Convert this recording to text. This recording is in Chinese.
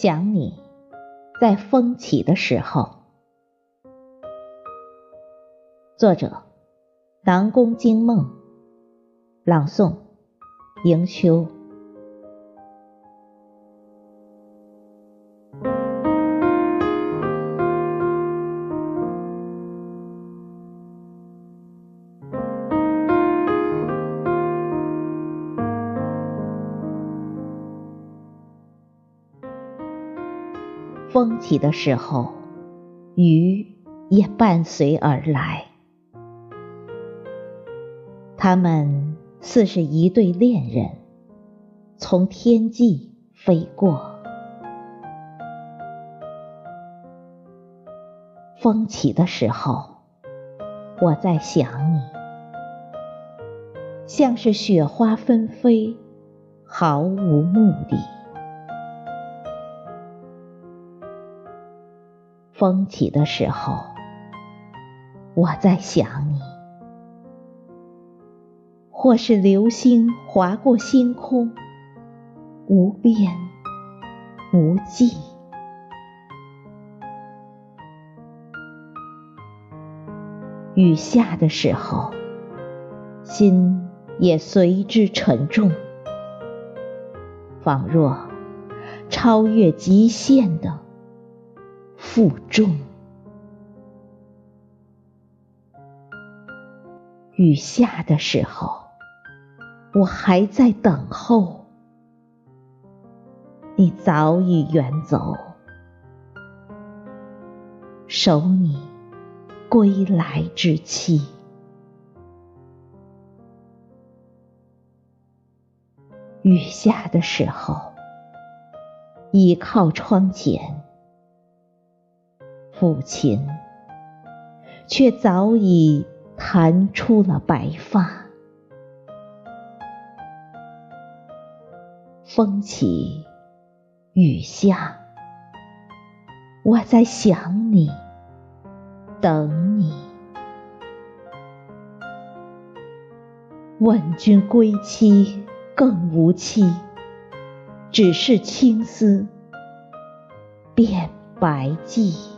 想你，在风起的时候。作者：南宫惊梦，朗诵：迎秋。风起的时候，雨也伴随而来。他们似是一对恋人，从天际飞过。风起的时候，我在想你，像是雪花纷飞，毫无目的。风起的时候，我在想你；或是流星划过星空，无边无际。雨下的时候，心也随之沉重，仿若超越极限的。负重。雨下的时候，我还在等候，你早已远走，守你归来之期。雨下的时候，倚靠窗前。父亲却早已弹出了白发。风起雨下，我在想你，等你。问君归期更无期，只是青丝变白髻。